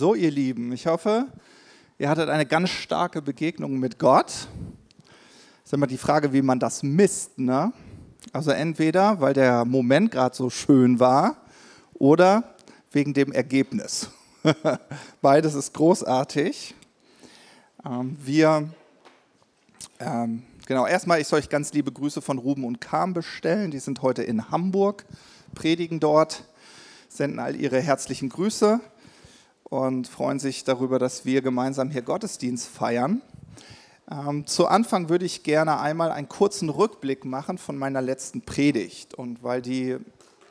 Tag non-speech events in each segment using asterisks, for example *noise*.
So, ihr Lieben, ich hoffe, ihr hattet eine ganz starke Begegnung mit Gott. Das ist immer die Frage, wie man das misst. Ne? Also entweder, weil der Moment gerade so schön war oder wegen dem Ergebnis. *laughs* Beides ist großartig. Ähm, wir, ähm, genau, erstmal, ich soll euch ganz liebe Grüße von Ruben und Kam bestellen. Die sind heute in Hamburg, predigen dort, senden all ihre herzlichen Grüße und freuen sich darüber, dass wir gemeinsam hier Gottesdienst feiern. Ähm, zu Anfang würde ich gerne einmal einen kurzen Rückblick machen von meiner letzten Predigt. Und weil die,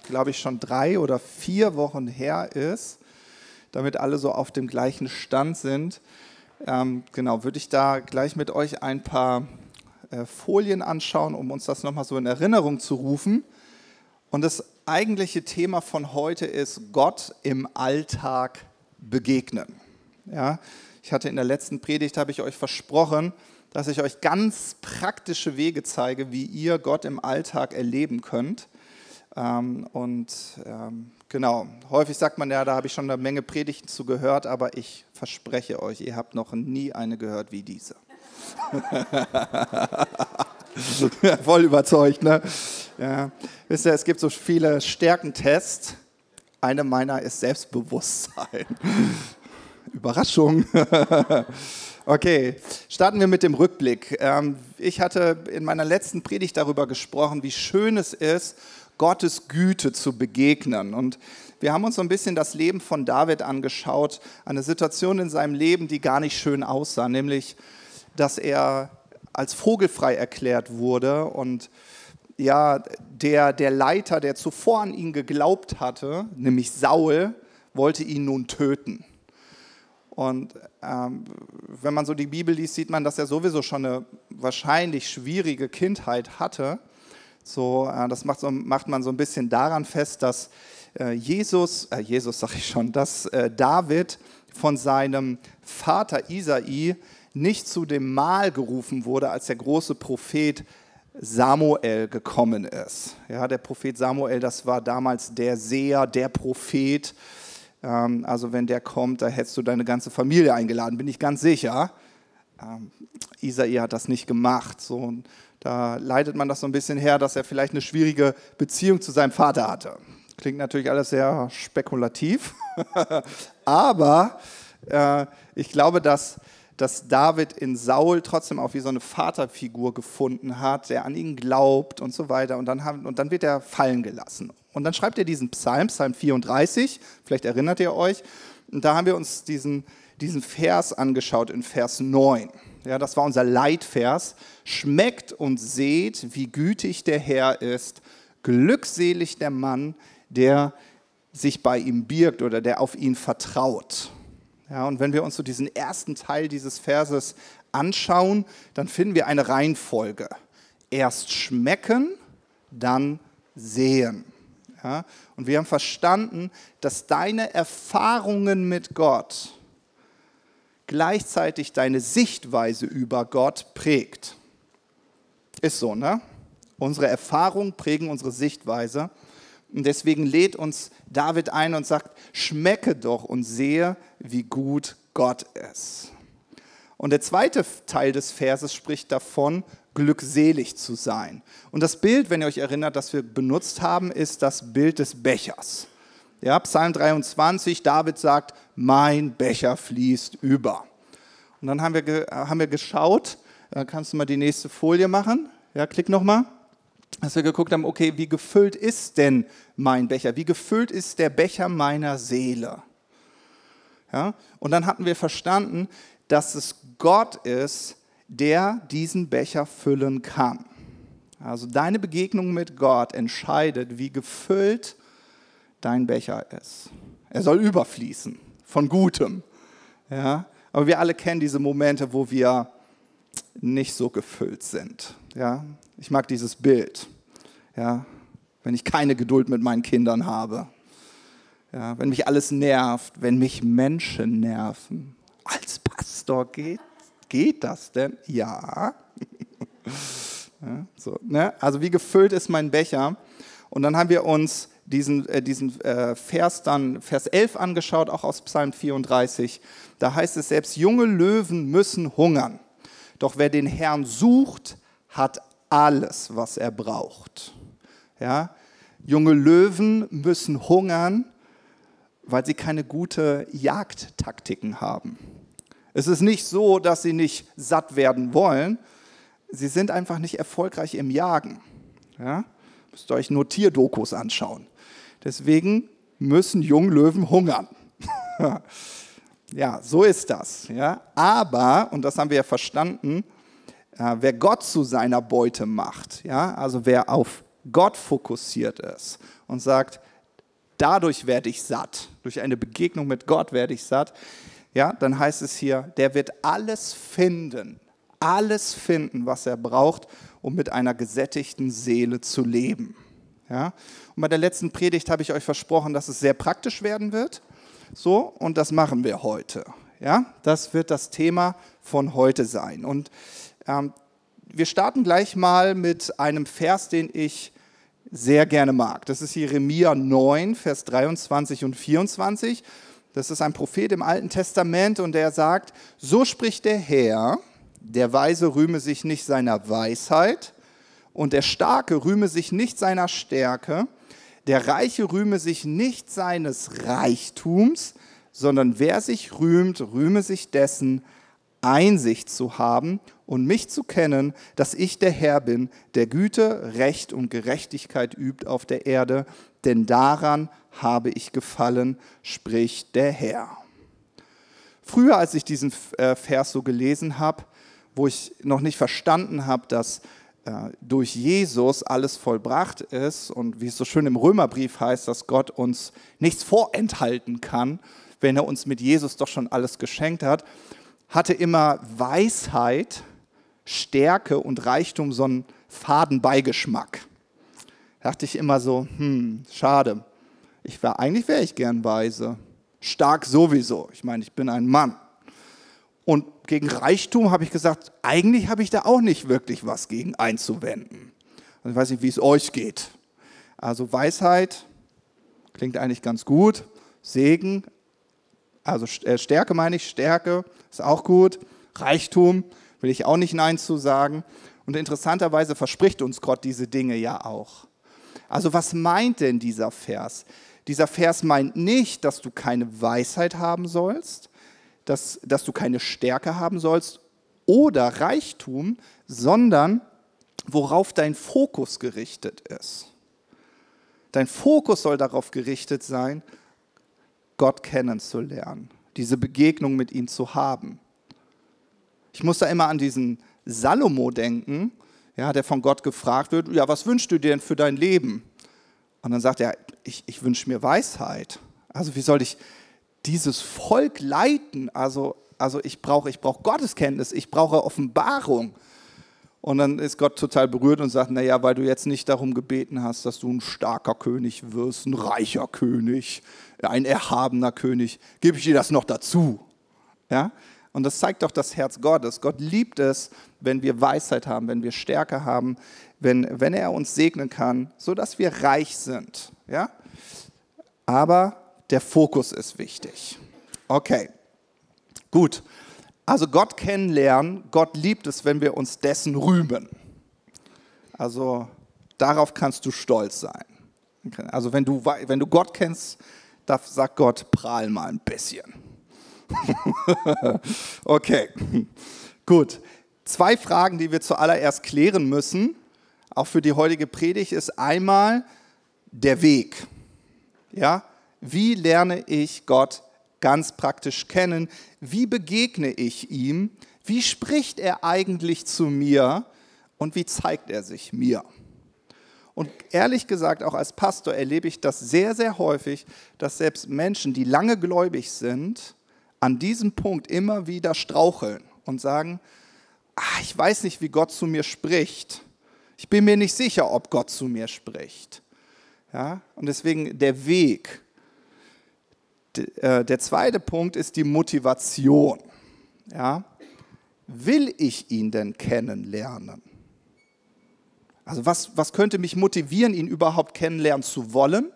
glaube ich, schon drei oder vier Wochen her ist, damit alle so auf dem gleichen Stand sind, ähm, genau, würde ich da gleich mit euch ein paar äh, Folien anschauen, um uns das nochmal so in Erinnerung zu rufen. Und das eigentliche Thema von heute ist Gott im Alltag begegnen. Ja, ich hatte in der letzten Predigt, habe ich euch versprochen, dass ich euch ganz praktische Wege zeige, wie ihr Gott im Alltag erleben könnt. Ähm, und ähm, genau, häufig sagt man ja, da habe ich schon eine Menge Predigten zu gehört, aber ich verspreche euch, ihr habt noch nie eine gehört wie diese. *laughs* Voll überzeugt, ne? Ja. Wisst ihr, es gibt so viele Stärkentests eine meiner ist Selbstbewusstsein. *laughs* Überraschung. *laughs* okay, starten wir mit dem Rückblick. Ähm, ich hatte in meiner letzten Predigt darüber gesprochen, wie schön es ist, Gottes Güte zu begegnen. Und wir haben uns so ein bisschen das Leben von David angeschaut, eine Situation in seinem Leben, die gar nicht schön aussah, nämlich, dass er als vogelfrei erklärt wurde und ja, der, der Leiter, der zuvor an ihn geglaubt hatte, nämlich Saul, wollte ihn nun töten. Und ähm, wenn man so die Bibel liest, sieht man, dass er sowieso schon eine wahrscheinlich schwierige Kindheit hatte. So, äh, das macht, so, macht man so ein bisschen daran fest, dass äh, Jesus, äh, Jesus sage ich schon, dass äh, David von seinem Vater Isai nicht zu dem Mahl gerufen wurde, als der große Prophet Samuel gekommen ist. Ja, der Prophet Samuel, das war damals der Seher, der Prophet. Ähm, also wenn der kommt, da hättest du deine ganze Familie eingeladen, bin ich ganz sicher. Ähm, Isai hat das nicht gemacht. So, da leitet man das so ein bisschen her, dass er vielleicht eine schwierige Beziehung zu seinem Vater hatte. Klingt natürlich alles sehr spekulativ, *laughs* aber äh, ich glaube, dass dass David in Saul trotzdem auch wie so eine Vaterfigur gefunden hat, der an ihn glaubt und so weiter. Und dann, haben, und dann wird er fallen gelassen. Und dann schreibt er diesen Psalm, Psalm 34, vielleicht erinnert ihr euch. Und da haben wir uns diesen, diesen Vers angeschaut in Vers 9. Ja, das war unser Leitvers. Schmeckt und seht, wie gütig der Herr ist. Glückselig der Mann, der sich bei ihm birgt oder der auf ihn vertraut. Ja, und wenn wir uns so diesen ersten Teil dieses Verses anschauen, dann finden wir eine Reihenfolge. Erst schmecken, dann sehen. Ja, und wir haben verstanden, dass deine Erfahrungen mit Gott gleichzeitig deine Sichtweise über Gott prägt. Ist so, ne? Unsere Erfahrungen prägen unsere Sichtweise. Und deswegen lädt uns David ein und sagt, schmecke doch und sehe, wie gut Gott ist. Und der zweite Teil des Verses spricht davon, glückselig zu sein. Und das Bild, wenn ihr euch erinnert, das wir benutzt haben, ist das Bild des Bechers. Ja, Psalm 23, David sagt, mein Becher fließt über. Und dann haben wir, haben wir geschaut, äh, kannst du mal die nächste Folie machen? Ja, klick nochmal dass wir geguckt haben, okay, wie gefüllt ist denn mein Becher? Wie gefüllt ist der Becher meiner Seele? Ja? Und dann hatten wir verstanden, dass es Gott ist, der diesen Becher füllen kann. Also deine Begegnung mit Gott entscheidet, wie gefüllt dein Becher ist. Er soll überfließen von Gutem. Ja? Aber wir alle kennen diese Momente, wo wir nicht so gefüllt sind. Ja? Ich mag dieses Bild. Ja, wenn ich keine Geduld mit meinen Kindern habe. Ja, wenn mich alles nervt, wenn mich Menschen nerven. Als Pastor geht, geht das denn? Ja. *laughs* ja so, ne? Also wie gefüllt ist mein Becher? Und dann haben wir uns diesen, äh, diesen äh, Vers dann, Vers 11 angeschaut, auch aus Psalm 34. Da heißt es, selbst junge Löwen müssen hungern. Doch wer den Herrn sucht, hat alles, was er braucht. Ja? Junge Löwen müssen hungern, weil sie keine gute Jagdtaktiken haben. Es ist nicht so, dass sie nicht satt werden wollen. Sie sind einfach nicht erfolgreich im Jagen. Ja? Müsst ihr euch nur Tierdokus anschauen. Deswegen müssen Junglöwen hungern. *laughs* ja, so ist das. Ja? Aber, und das haben wir ja verstanden, wer Gott zu seiner Beute macht, ja? also wer auf Gott fokussiert ist und sagt, dadurch werde ich satt, durch eine Begegnung mit Gott werde ich satt, ja, dann heißt es hier, der wird alles finden, alles finden, was er braucht, um mit einer gesättigten Seele zu leben. Ja? Und bei der letzten Predigt habe ich euch versprochen, dass es sehr praktisch werden wird. So, und das machen wir heute. Ja? Das wird das Thema von heute sein. Und ähm, wir starten gleich mal mit einem Vers, den ich sehr gerne mag. Das ist Jeremia 9, Vers 23 und 24. Das ist ein Prophet im Alten Testament und der sagt, so spricht der Herr, der Weise rühme sich nicht seiner Weisheit und der Starke rühme sich nicht seiner Stärke, der Reiche rühme sich nicht seines Reichtums, sondern wer sich rühmt, rühme sich dessen, Einsicht zu haben und mich zu kennen, dass ich der Herr bin, der Güte, Recht und Gerechtigkeit übt auf der Erde, denn daran habe ich gefallen, spricht der Herr. Früher, als ich diesen äh, Vers so gelesen habe, wo ich noch nicht verstanden habe, dass äh, durch Jesus alles vollbracht ist und wie es so schön im Römerbrief heißt, dass Gott uns nichts vorenthalten kann, wenn er uns mit Jesus doch schon alles geschenkt hat, hatte immer Weisheit, Stärke und Reichtum so einen faden Beigeschmack. Da dachte ich immer so, hm, schade. Ich wär, eigentlich wäre ich gern weise. Stark sowieso. Ich meine, ich bin ein Mann. Und gegen Reichtum habe ich gesagt, eigentlich habe ich da auch nicht wirklich was gegen einzuwenden. Also ich weiß nicht, wie es euch geht. Also Weisheit klingt eigentlich ganz gut. Segen, also äh, Stärke meine ich, Stärke ist auch gut. Reichtum will ich auch nicht Nein zu sagen. Und interessanterweise verspricht uns Gott diese Dinge ja auch. Also was meint denn dieser Vers? Dieser Vers meint nicht, dass du keine Weisheit haben sollst, dass, dass du keine Stärke haben sollst oder Reichtum, sondern worauf dein Fokus gerichtet ist. Dein Fokus soll darauf gerichtet sein, Gott kennenzulernen, diese Begegnung mit ihm zu haben. Ich muss da immer an diesen Salomo denken, ja, der von Gott gefragt wird, ja, was wünschst du dir denn für dein Leben? Und dann sagt er, ich, ich wünsche mir Weisheit. Also wie soll ich dieses Volk leiten? Also, also ich brauche ich brauch Gotteskenntnis, ich brauche Offenbarung. Und dann ist Gott total berührt und sagt, naja, weil du jetzt nicht darum gebeten hast, dass du ein starker König wirst, ein reicher König, ein erhabener König, gebe ich dir das noch dazu. Ja? Und das zeigt doch das Herz Gottes. Gott liebt es, wenn wir Weisheit haben, wenn wir Stärke haben, wenn, wenn er uns segnen kann, sodass wir reich sind. Ja? Aber der Fokus ist wichtig. Okay, gut. Also Gott kennenlernen, Gott liebt es, wenn wir uns dessen rühmen. Also darauf kannst du stolz sein. Also wenn du, wenn du Gott kennst, da sagt Gott, prahl mal ein bisschen. *laughs* okay, gut. Zwei Fragen, die wir zuallererst klären müssen, auch für die heutige Predigt, ist einmal der Weg. Ja, wie lerne ich Gott ganz praktisch kennen? Wie begegne ich ihm? Wie spricht er eigentlich zu mir? Und wie zeigt er sich mir? Und ehrlich gesagt, auch als Pastor erlebe ich das sehr, sehr häufig, dass selbst Menschen, die lange gläubig sind, an diesem Punkt immer wieder straucheln und sagen, ach, ich weiß nicht, wie Gott zu mir spricht. Ich bin mir nicht sicher, ob Gott zu mir spricht. Ja? Und deswegen der Weg. Äh, der zweite Punkt ist die Motivation. Ja? Will ich ihn denn kennenlernen? Also was, was könnte mich motivieren, ihn überhaupt kennenlernen zu wollen?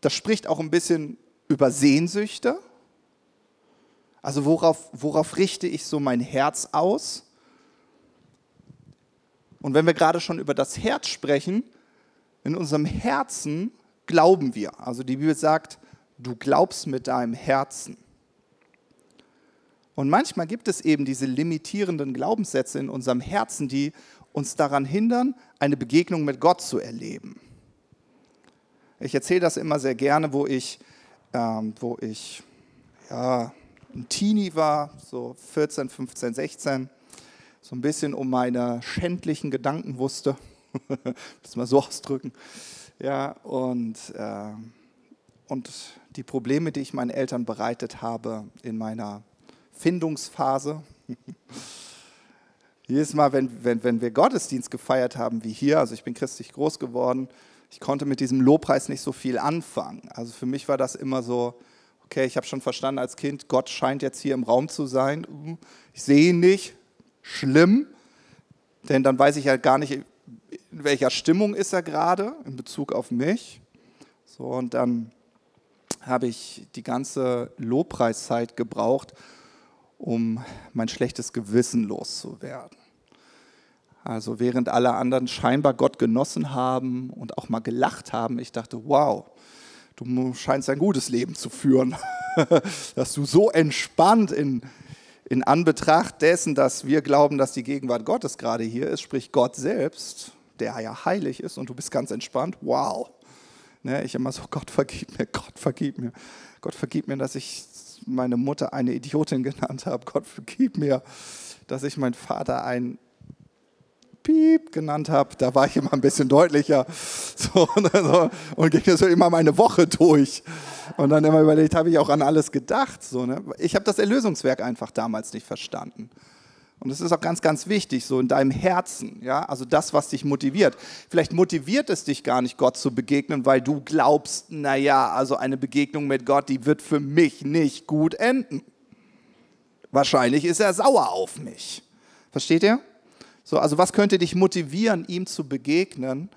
das spricht auch ein bisschen über Sehnsüchte. Also worauf, worauf richte ich so mein Herz aus? Und wenn wir gerade schon über das Herz sprechen, in unserem Herzen glauben wir. Also die Bibel sagt, du glaubst mit deinem Herzen. Und manchmal gibt es eben diese limitierenden Glaubenssätze in unserem Herzen, die uns daran hindern, eine Begegnung mit Gott zu erleben. Ich erzähle das immer sehr gerne, wo ich, ähm, wo ich ja, ein Teenie war, so 14, 15, 16, so ein bisschen um meine schändlichen Gedanken wusste, *laughs* das mal so ausdrücken. Ja, und, äh, und die Probleme, die ich meinen Eltern bereitet habe in meiner Findungsphase. *laughs* Jedes Mal, wenn, wenn, wenn wir Gottesdienst gefeiert haben, wie hier, also ich bin christlich groß geworden, ich konnte mit diesem Lobpreis nicht so viel anfangen. Also für mich war das immer so, okay, ich habe schon verstanden als Kind, Gott scheint jetzt hier im Raum zu sein. Ich sehe ihn nicht, schlimm, denn dann weiß ich ja gar nicht, in welcher Stimmung ist er gerade in Bezug auf mich. So, und dann habe ich die ganze Lobpreiszeit gebraucht, um mein schlechtes Gewissen loszuwerden. Also während alle anderen scheinbar Gott genossen haben und auch mal gelacht haben, ich dachte, wow, du scheinst ein gutes Leben zu führen, *laughs* dass du so entspannt in, in Anbetracht dessen, dass wir glauben, dass die Gegenwart Gottes gerade hier ist, sprich Gott selbst, der ja heilig ist und du bist ganz entspannt, wow. Ne, ich immer so, Gott vergib mir, Gott vergib mir, Gott vergib mir, dass ich meine Mutter eine Idiotin genannt habe, Gott vergib mir, dass ich meinen Vater ein Piep genannt habe, da war ich immer ein bisschen deutlicher. *laughs* So, so, und ging so immer meine Woche durch. Und dann immer überlegt, habe ich auch an alles gedacht. So, ne? Ich habe das Erlösungswerk einfach damals nicht verstanden. Und das ist auch ganz, ganz wichtig, so in deinem Herzen, ja, also das, was dich motiviert. Vielleicht motiviert es dich gar nicht, Gott zu begegnen, weil du glaubst, naja, also eine Begegnung mit Gott, die wird für mich nicht gut enden. Wahrscheinlich ist er sauer auf mich. Versteht ihr? So, also was könnte dich motivieren, ihm zu begegnen?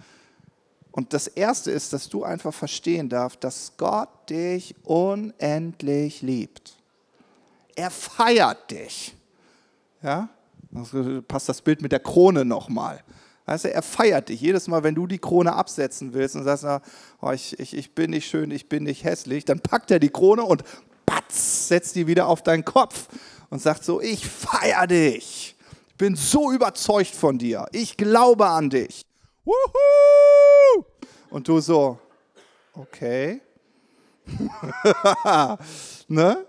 Und das Erste ist, dass du einfach verstehen darfst, dass Gott dich unendlich liebt. Er feiert dich. Ja? Passt das Bild mit der Krone nochmal. Weißt er feiert dich. Jedes Mal, wenn du die Krone absetzen willst und sagst, oh, ich, ich, ich bin nicht schön, ich bin nicht hässlich, dann packt er die Krone und patz, setzt die wieder auf deinen Kopf und sagt so, ich feiere dich bin so überzeugt von dir. Ich glaube an dich. Wuhu! Und du so, okay. *laughs* ne?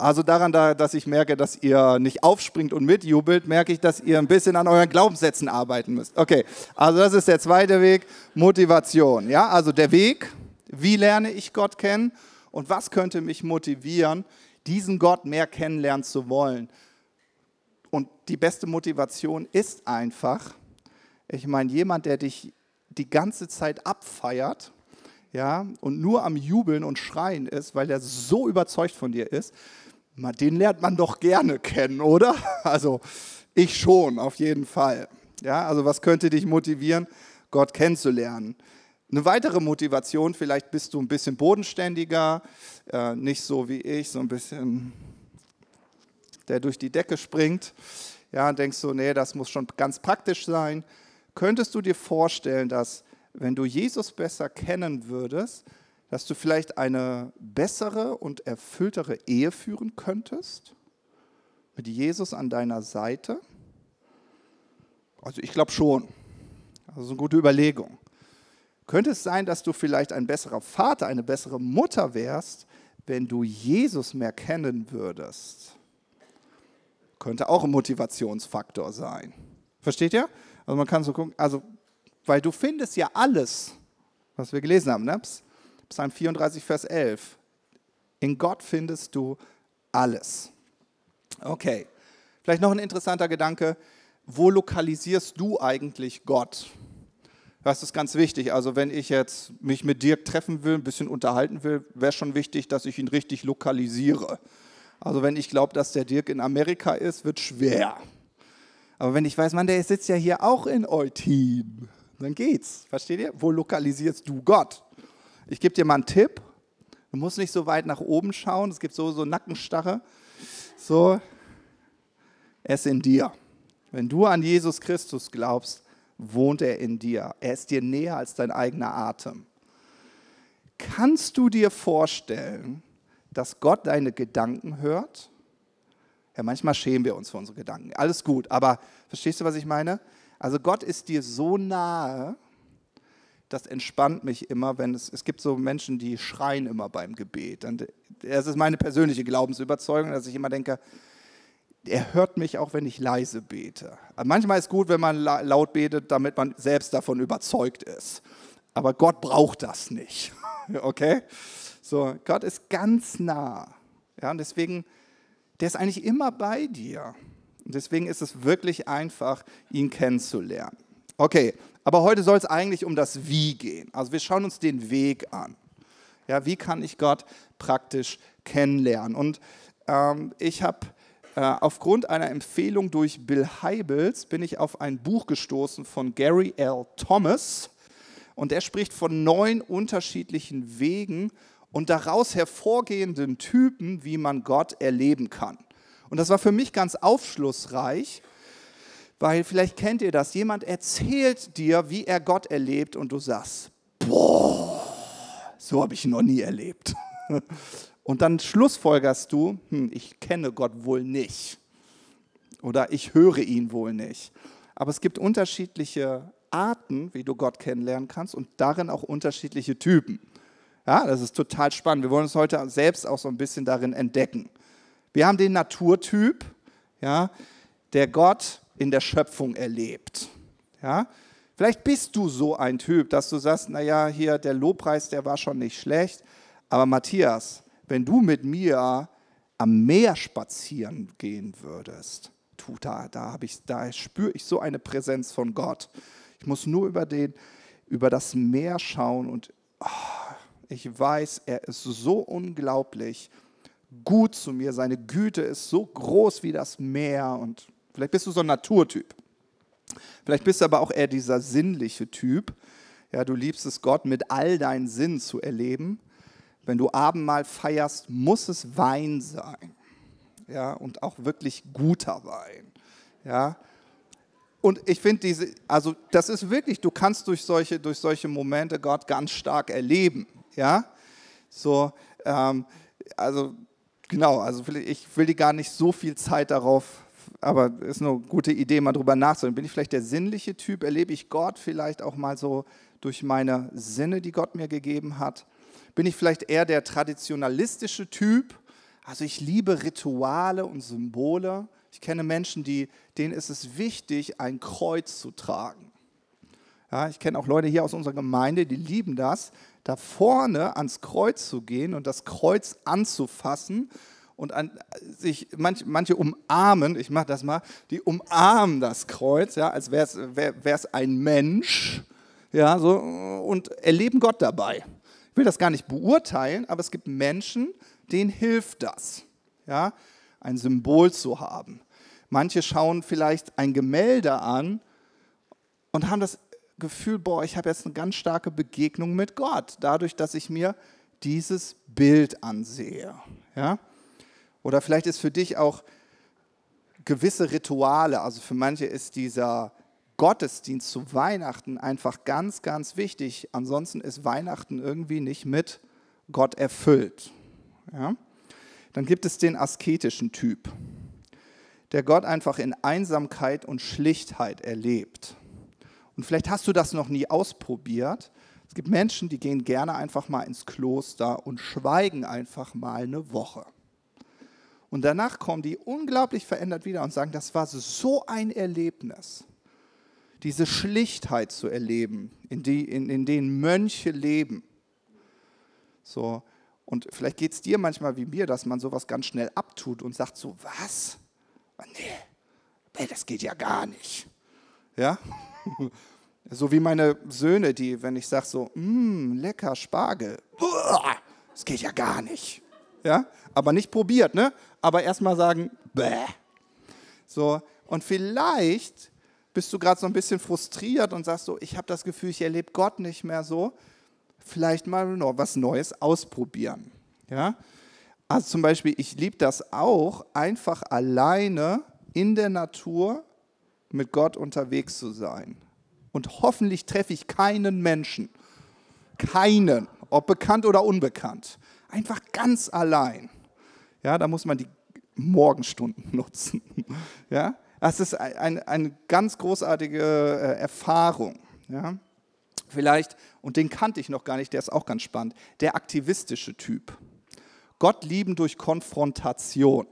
Also daran, dass ich merke, dass ihr nicht aufspringt und mitjubelt, merke ich, dass ihr ein bisschen an euren Glaubenssätzen arbeiten müsst. Okay, also das ist der zweite Weg, Motivation. Ja, also der Weg, wie lerne ich Gott kennen und was könnte mich motivieren, diesen Gott mehr kennenlernen zu wollen. Und die beste Motivation ist einfach, ich meine, jemand, der dich die ganze Zeit abfeiert, ja, und nur am Jubeln und Schreien ist, weil er so überzeugt von dir ist, den lernt man doch gerne kennen, oder? *laughs* Also ich schon, auf jeden Fall. Ja, also was könnte dich motivieren, Gott kennenzulernen? Eine weitere Motivation, vielleicht bist du ein bisschen bodenständiger, äh, nicht so wie ich, so ein bisschen der durch die Decke springt. Ja, denkst du, nee, das muss schon ganz praktisch sein. Könntest du dir vorstellen, dass wenn du Jesus besser kennen würdest, dass du vielleicht eine bessere und erfülltere Ehe führen könntest? Mit Jesus an deiner Seite? Also ich glaube schon. Also eine gute Überlegung. Könnte es sein, dass du vielleicht ein besserer Vater, eine bessere Mutter wärst, wenn du Jesus mehr kennen würdest? Könnte auch ein Motivationsfaktor sein. Versteht ihr? Also man kann so gucken, also, weil du findest ja alles, was wir gelesen haben, ne? Psalm 34, Vers 11. In Gott findest du alles. Okay, vielleicht noch ein interessanter Gedanke. Wo lokalisierst du eigentlich Gott? Das ist ganz wichtig. Also wenn ich jetzt mich mit Dirk treffen will, ein bisschen unterhalten will, wäre schon wichtig, dass ich ihn richtig lokalisiere. Also wenn ich glaube, dass der Dirk in Amerika ist, wird schwer. Aber wenn ich weiß, man, der sitzt ja hier auch in Eutin, dann geht's. Versteht ihr? Wo lokalisierst du Gott? Ich gebe dir mal einen Tipp. Du musst nicht so weit nach oben schauen. Es gibt so, so Nackenstarre. So, ist in dir. Wenn du an Jesus Christus glaubst, wohnt er in dir. Er ist dir näher als dein eigener Atem. Kannst du dir vorstellen, dass Gott deine Gedanken hört? Ja, manchmal schämen wir uns für unsere Gedanken. Alles gut, aber verstehst du, was ich meine? Also Gott ist dir so nahe, das entspannt mich immer, wenn es, es gibt so Menschen, die schreien immer beim Gebet. Und das ist meine persönliche Glaubensüberzeugung, dass ich immer denke, er hört mich auch, wenn ich leise bete. Manchmal ist gut, wenn man laut betet, damit man selbst davon überzeugt ist. Aber Gott braucht das nicht. *laughs* Okay? So, Gott ist ganz nah. Ja, und deswegen, der ist eigentlich immer bei dir. Und deswegen ist es wirklich einfach, ihn kennenzulernen. Okay, aber heute soll es eigentlich um das Wie gehen. Also wir schauen uns den Weg an. Ja, wie kann ich Gott praktisch kennenlernen? Und ähm, ich habe äh, aufgrund einer Empfehlung durch Bill Heibels bin ich auf ein Buch gestoßen von Gary L. Thomas. Und er spricht von neun unterschiedlichen Wegen und daraus hervorgehenden Typen, wie man Gott erleben kann. Und das war für mich ganz aufschlussreich, weil vielleicht kennt ihr das. Jemand erzählt dir, wie er Gott erlebt und du sagst, boah, so habe ich ihn noch nie erlebt. *laughs* Und dann schlussfolgerst du, hm, ich kenne Gott wohl nicht oder ich höre ihn wohl nicht. Aber es gibt unterschiedliche Arten, wie du Gott kennenlernen kannst und darin auch unterschiedliche Typen. Ja, das ist total spannend. Wir wollen uns heute selbst auch so ein bisschen darin entdecken. Wir haben den Naturtyp, ja, der Gott in der Schöpfung erlebt. Ja, vielleicht bist du so ein Typ, dass du sagst, naja, hier der Lobpreis, der war schon nicht schlecht, aber Matthias, wenn du mit mir am Meer spazieren gehen würdest, tu, da, da, da spüre ich so eine Präsenz von Gott. Ich muss nur über, den, über das Meer schauen und oh, ich weiß, er ist so unglaublich gut zu mir. Seine Güte ist so groß wie das Meer. Und vielleicht bist du so ein Naturtyp. Vielleicht bist du aber auch eher dieser sinnliche Typ. Ja, du liebst es, Gott mit all deinen Sinnen zu erleben wenn du Abendmahl feierst, muss es Wein sein. Ja, und auch wirklich guter Wein. Ja. Und ich finde diese, also das ist wirklich, du kannst durch solche, durch solche Momente Gott ganz stark erleben. Ja. So, ähm, also genau, also ich will dir gar nicht so viel Zeit darauf, aber es ist eine gute Idee, mal drüber nachzudenken. Bin ich vielleicht der sinnliche Typ? Erlebe ich Gott vielleicht auch mal so durch meine Sinne, die Gott mir gegeben hat? Bin ich vielleicht eher der traditionalistische Typ? Also ich liebe Rituale und Symbole. Ich kenne Menschen, die, denen ist es wichtig, ein Kreuz zu tragen. Ja, ich kenne auch Leute hier aus unserer Gemeinde, die lieben das, da vorne ans Kreuz zu gehen und das Kreuz anzufassen und an, sich manch, manche umarmen, ich mache das mal, die umarmen das Kreuz, ja, als wäre es ein Mensch, ja, so, und erleben Gott dabei. Ich will das gar nicht beurteilen, aber es gibt Menschen, denen hilft das, ja, ein Symbol zu haben. Manche schauen vielleicht ein Gemälde an und haben das Gefühl, boah, ich habe jetzt eine ganz starke Begegnung mit Gott, dadurch, dass ich mir dieses Bild ansehe. Ja? Oder vielleicht ist für dich auch gewisse Rituale, also für manche ist dieser Gottesdienst zu Weihnachten einfach ganz, ganz wichtig. Ansonsten ist Weihnachten irgendwie nicht mit Gott erfüllt. Ja? Dann gibt es den asketischen Typ, der Gott einfach in Einsamkeit und Schlichtheit erlebt. Und vielleicht hast du das noch nie ausprobiert. Es gibt Menschen, die gehen gerne einfach mal ins Kloster und schweigen einfach mal eine Woche. Und danach kommen die unglaublich verändert wieder und sagen, das war so ein Erlebnis diese Schlichtheit zu erleben, in, die, in, in denen Mönche leben. So, und vielleicht geht es dir manchmal wie mir, dass man sowas ganz schnell abtut und sagt so, was? Oh, nee, das geht ja gar nicht. Ja? *laughs* So wie meine Söhne, die, wenn ich sage so, mm, lecker Spargel, *laughs* das geht ja gar nicht. Ja? Aber nicht probiert, ne? Aber erstmal sagen, bäh. So, und vielleicht bist du gerade so ein bisschen frustriert und sagst so, ich habe das Gefühl, ich erlebe Gott nicht mehr so, vielleicht mal noch was Neues ausprobieren. Ja? Also zum Beispiel, ich liebe das auch, einfach alleine in der Natur mit Gott unterwegs zu sein. Und hoffentlich treffe ich keinen Menschen. Keinen, ob bekannt oder unbekannt. Einfach ganz allein. Ja, da muss man die Morgenstunden *laughs* nutzen. Ja, das ist eine, eine ganz großartige äh, Erfahrung. Ja, vielleicht, und den kannte ich noch gar nicht, der ist auch ganz spannend, der aktivistische Typ. Gott lieben durch Konfrontation.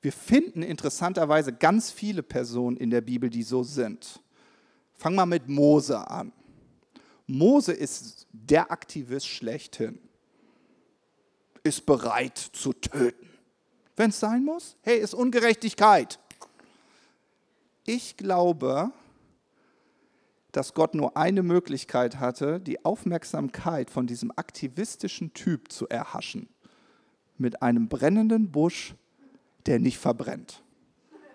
Wir finden interessanterweise ganz viele Personen in der Bibel, die so sind. Fang mal mit Mose an. Mose ist der Aktivist schlechthin. Ist bereit zu töten. Wenn es sein muss. Hey, ist Ungerechtigkeit. Ich glaube, dass Gott nur eine Möglichkeit hatte, die Aufmerksamkeit von diesem aktivistischen Typ zu erhaschen. Mit einem brennenden Busch, der nicht verbrennt.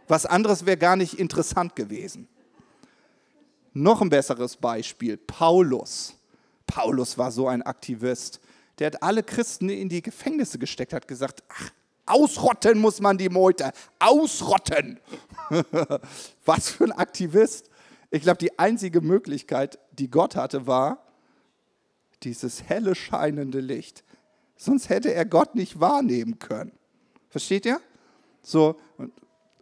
Was anderes wäre gar nicht interessant gewesen. Noch ein besseres Beispiel, Paulus. Paulus war so ein Aktivist. Der hat alle Christen in die Gefängnisse gesteckt, hat gesagt, ach, ausrotten muss man die Meute, ausrotten. *laughs* Was für ein Aktivist. Ich glaube, die einzige Möglichkeit, die Gott hatte, war dieses helle scheinende Licht. Sonst hätte er Gott nicht wahrnehmen können. Versteht ihr? So, und,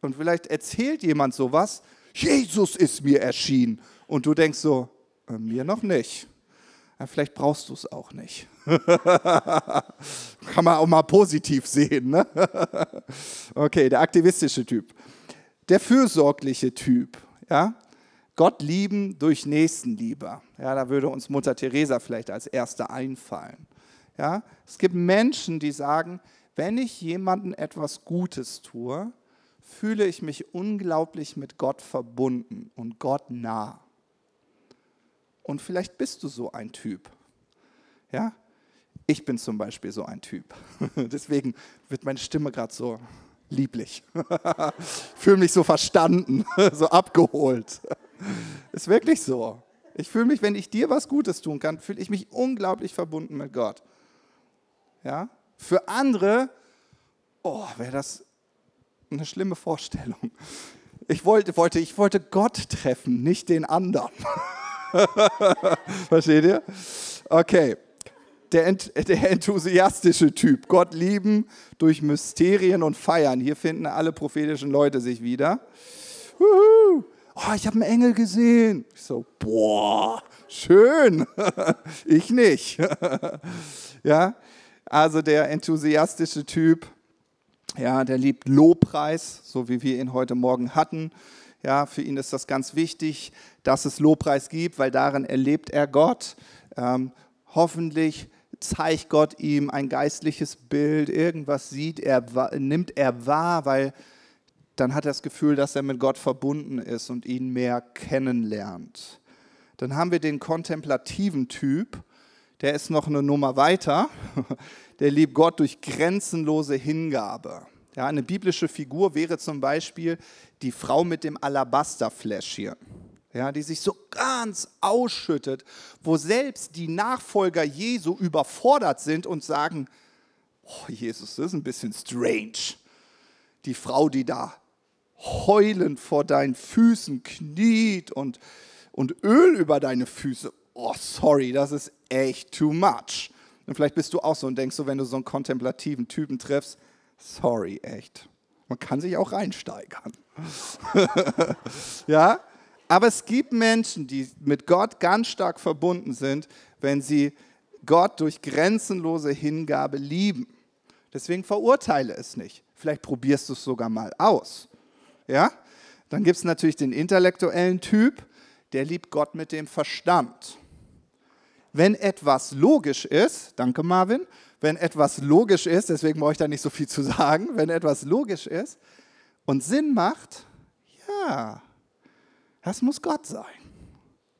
und vielleicht erzählt jemand sowas, Jesus ist mir erschienen. Und du denkst so, äh, mir noch nicht. Ja, vielleicht brauchst du es auch nicht. *laughs* Kann man auch mal positiv sehen. Ne? *laughs* okay, der aktivistische Typ. Der fürsorgliche Typ. Ja? Gott lieben durch Nächstenliebe. Ja, da würde uns Mutter Teresa vielleicht als erste einfallen. Ja? Es gibt Menschen, die sagen, wenn ich jemandem etwas Gutes tue, fühle ich mich unglaublich mit Gott verbunden und Gott nah. Und vielleicht bist du so ein Typ. Ja? Ich bin zum Beispiel so ein Typ. *laughs* Deswegen wird meine Stimme gerade so lieblich. *laughs* fühle mich so verstanden, *laughs* so abgeholt. Ist wirklich so. Ich fühle mich, wenn ich dir was Gutes tun kann, fühle ich mich unglaublich verbunden mit Gott. Ja? Für andere, oh, wäre das eine schlimme Vorstellung. Ich wollte, wollte, ich wollte Gott treffen, nicht den anderen. *laughs* Versteht ihr? Okay. Der, der, enthusiastische Typ. Gott lieben durch Mysterien und Feiern. Hier finden alle prophetischen Leute sich wieder. Oh, ich habe einen Engel gesehen. Ich so, boah, schön. *laughs* ich nicht. *laughs* ja, also der enthusiastische Typ. Ja, der liebt Lobpreis, so wie wir ihn heute Morgen hatten. Ja, für ihn ist das ganz wichtig, dass es Lobpreis gibt, weil darin erlebt er Gott. Ähm, hoffentlich zeigt Gott ihm ein geistliches Bild, irgendwas sieht er, nimmt er wahr, weil dann hat er das Gefühl, dass er mit Gott verbunden ist und ihn mehr kennenlernt. Dann haben wir den kontemplativen Typ, der ist noch eine Nummer weiter. *laughs* Der liebt Gott durch grenzenlose Hingabe. Ja, eine biblische Figur wäre zum Beispiel die Frau mit dem Alabasterfläschchen, ja, die sich so ganz ausschüttet, wo selbst die Nachfolger Jesu überfordert sind und sagen, oh Jesus, das ist ein bisschen strange. Die Frau, die da heulend vor deinen Füßen kniet und, und Öl über deine Füße. Oh, sorry, das ist echt too much. Und vielleicht bist du auch so und denkst so, wenn du so einen kontemplativen Typen triffst, Sorry, echt. Man kann sich auch reinsteigern. *laughs* ja, aber es gibt Menschen, die mit Gott ganz stark verbunden sind, wenn sie Gott durch grenzenlose Hingabe lieben. Deswegen verurteile es nicht. Vielleicht probierst du es sogar mal aus. Ja? Dann gibt es natürlich den intellektuellen Typ, der liebt Gott mit dem Verstand. Wenn etwas logisch ist, danke Marvin, wenn etwas logisch ist, deswegen brauche ich da nicht so viel zu sagen, *laughs* wenn etwas logisch ist und Sinn macht, ja, das muss Gott sein.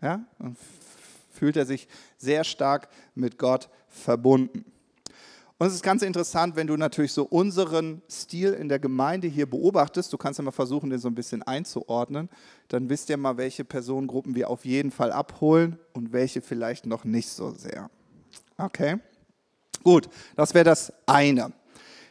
Ja, und fühlt er sich sehr stark mit Gott verbunden. Und es ist ganz interessant, wenn du natürlich so unseren Stil in der Gemeinde hier beobachtest, du kannst ja mal versuchen, den so ein bisschen einzuordnen, dann wisst ihr mal, welche Personengruppen wir auf jeden Fall abholen und welche vielleicht noch nicht so sehr. Okay, gut, das wäre das eine.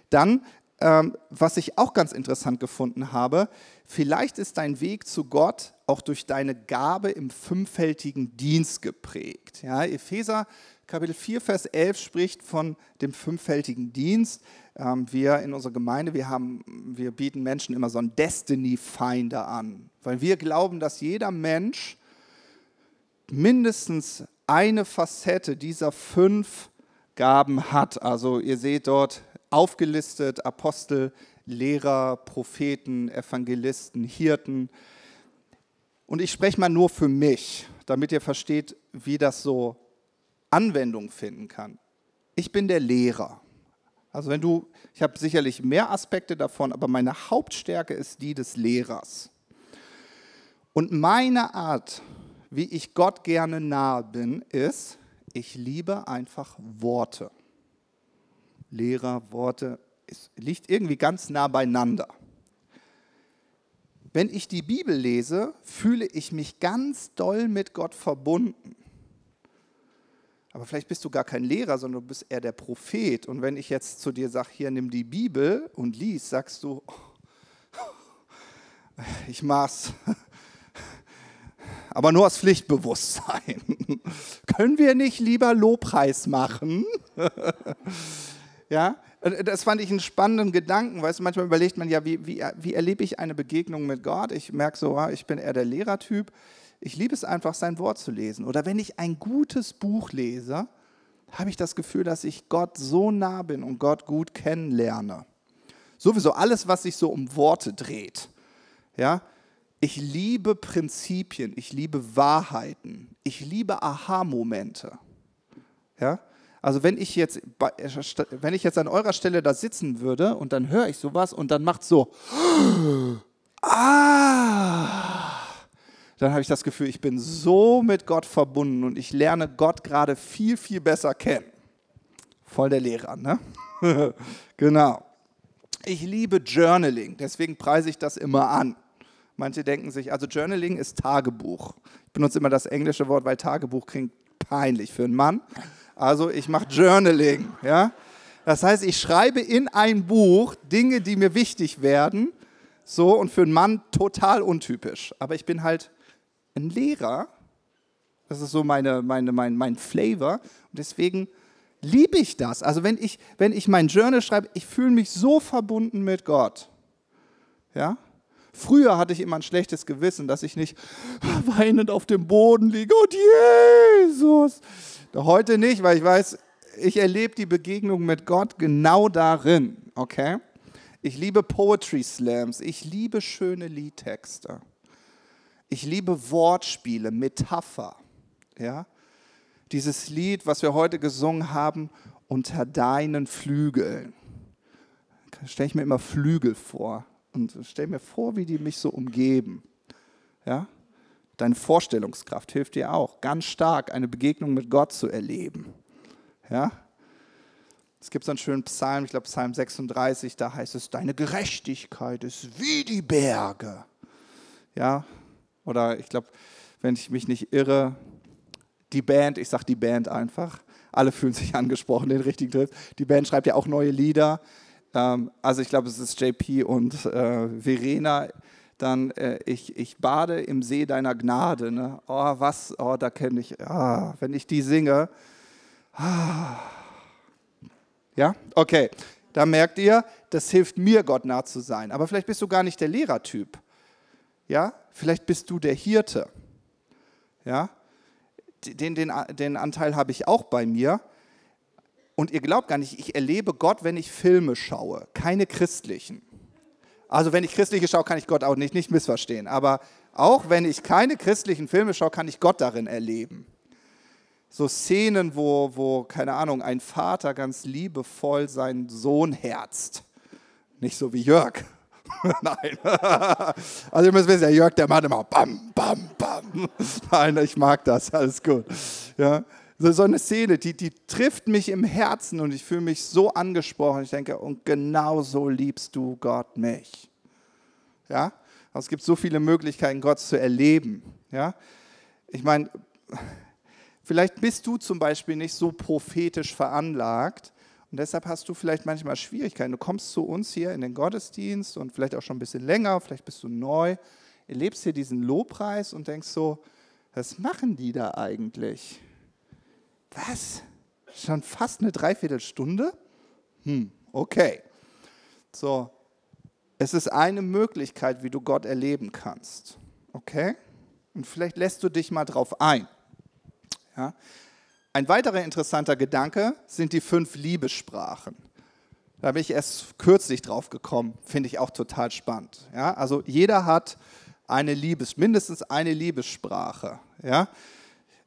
Dann, ähm, was ich auch ganz interessant gefunden habe, vielleicht ist dein Weg zu Gott auch durch deine Gabe im fünffältigen Dienst geprägt. Ja, Epheser Kapitel 4, Vers 11 spricht von dem fünffältigen Dienst. Ähm, wir in unserer Gemeinde, wir, haben, wir bieten Menschen immer so einen Destiny-Finder an, weil wir glauben, dass jeder Mensch mindestens eine Facette dieser fünf Gaben hat. Also ihr seht dort aufgelistet Apostel, Lehrer, Propheten, Evangelisten, Hirten. Und ich spreche mal nur für mich, damit ihr versteht, wie das so Anwendung finden kann. Ich bin der Lehrer. Also wenn du, ich habe sicherlich mehr Aspekte davon, aber meine Hauptstärke ist die des Lehrers. Und meine Art, wie ich Gott gerne nahe bin, ist, ich liebe einfach Worte. Lehrer, Worte, es liegt irgendwie ganz nah beieinander. Wenn ich die Bibel lese, fühle ich mich ganz doll mit Gott verbunden. Aber vielleicht bist du gar kein Lehrer, sondern du bist eher der Prophet. Und wenn ich jetzt zu dir sage, hier nimm die Bibel und lies, sagst du, ich mach's. Aber nur aus Pflichtbewusstsein. *laughs* Können wir nicht lieber Lobpreis machen? *laughs* ja, das fand ich einen spannenden Gedanken. Weißt manchmal überlegt man ja, wie, wie, wie erlebe ich eine Begegnung mit Gott? Ich merke so, ah, ich bin eher der Lehrertyp. Ich liebe es einfach, sein Wort zu lesen. Oder wenn ich ein gutes Buch lese, habe ich das Gefühl, dass ich Gott so nah bin und Gott gut kennenlerne. Sowieso alles, was sich so um Worte dreht. Ja? Ich liebe Prinzipien, ich liebe Wahrheiten, ich liebe Aha-Momente. Ja? Also wenn ich jetzt, wenn ich jetzt an eurer Stelle da sitzen würde und dann höre ich sowas und dann macht so, *gasps* ah, dann habe ich das Gefühl, ich bin so mit Gott verbunden und ich lerne Gott gerade viel, viel besser kennen. Voll der Lehrer, ne? *laughs* genau. Ich liebe Journaling, deswegen preise ich das immer an. Manche denken sich, also Journaling ist Tagebuch. Ich benutze immer das englische Wort, weil Tagebuch klingt peinlich für einen Mann. Also ich mache Journaling, ja? Das heißt, ich schreibe in ein Buch Dinge, die mir wichtig werden. So und für einen Mann total untypisch. Aber ich bin halt ein Lehrer. Das ist so meine, meine, mein, mein Flavor. Und deswegen liebe ich das. Also wenn ich, wenn ich mein Journal schreibe, ich fühle mich so verbunden mit Gott. Ja? Früher hatte ich immer ein schlechtes Gewissen, dass ich nicht weinend auf dem Boden liege. Oh Jesus! Heute nicht, weil ich weiß, ich erlebe die Begegnung mit Gott genau darin. Okay? Ich liebe Poetry Slams. Ich liebe schöne Liedtexte. Ich liebe Wortspiele, Metapher. Ja? Dieses Lied, was wir heute gesungen haben, unter deinen Flügeln. Stelle ich mir immer Flügel vor und stelle mir vor, wie die mich so umgeben. Ja? Deine Vorstellungskraft hilft dir auch, ganz stark eine Begegnung mit Gott zu erleben. Ja? Es gibt so einen schönen Psalm, ich glaube Psalm 36, da heißt es, deine Gerechtigkeit ist wie die Berge. Ja, oder ich glaube, wenn ich mich nicht irre, die Band, ich sage die Band einfach, alle fühlen sich *laughs* angesprochen, den richtigen trifft. Die Band schreibt ja auch neue Lieder. Ähm, also ich glaube, es ist JP und äh, Verena. Dann, äh, ich, ich bade im See deiner Gnade. Ne? Oh, was, oh, da kenne ich, ah, wenn ich die singe. Ah. Ja, okay. Da merkt ihr, das hilft mir, Gott nah zu sein. Aber vielleicht bist du gar nicht der Lehrertyp. Ja, vielleicht bist du der Hirte. Ja, den, den, den Anteil habe ich auch bei mir. Und ihr glaubt gar nicht, ich erlebe Gott, wenn ich Filme schaue, keine christlichen. Also wenn ich christliche schaue, kann ich Gott auch nicht, nicht missverstehen. Aber auch wenn ich keine christlichen Filme schaue, kann ich Gott darin erleben. So Szenen, wo, wo, keine Ahnung, ein Vater ganz liebevoll seinen Sohn herzt. Nicht so wie Jörg, *laughs* Nein. *laughs* Also ihr müsst wissen, der Jörg, der macht immer bam, bam, bam. *laughs* Nein, ich mag das, alles gut. Ja. So, so eine Szene, die, die trifft mich im Herzen und ich fühle mich so angesprochen. Ich denke, und genau so liebst du Gott mich. Ja? Also es gibt so viele Möglichkeiten, Gott zu erleben. Ja? Ich meine, Vielleicht bist du zum Beispiel nicht so prophetisch veranlagt und deshalb hast du vielleicht manchmal Schwierigkeiten. Du kommst zu uns hier in den Gottesdienst und vielleicht auch schon ein bisschen länger, vielleicht bist du neu, erlebst hier diesen Lobpreis und denkst so, was machen die da eigentlich? Was? Schon fast eine Dreiviertelstunde? Hm, okay. So, es ist eine Möglichkeit, wie du Gott erleben kannst. Okay? Und vielleicht lässt du dich mal drauf ein. Ja? Ein weiterer interessanter Gedanke sind die fünf Liebessprachen. Da bin ich erst kürzlich drauf gekommen, finde ich auch total spannend. Ja? Also jeder hat eine Liebes, mindestens eine Liebessprache. Ja?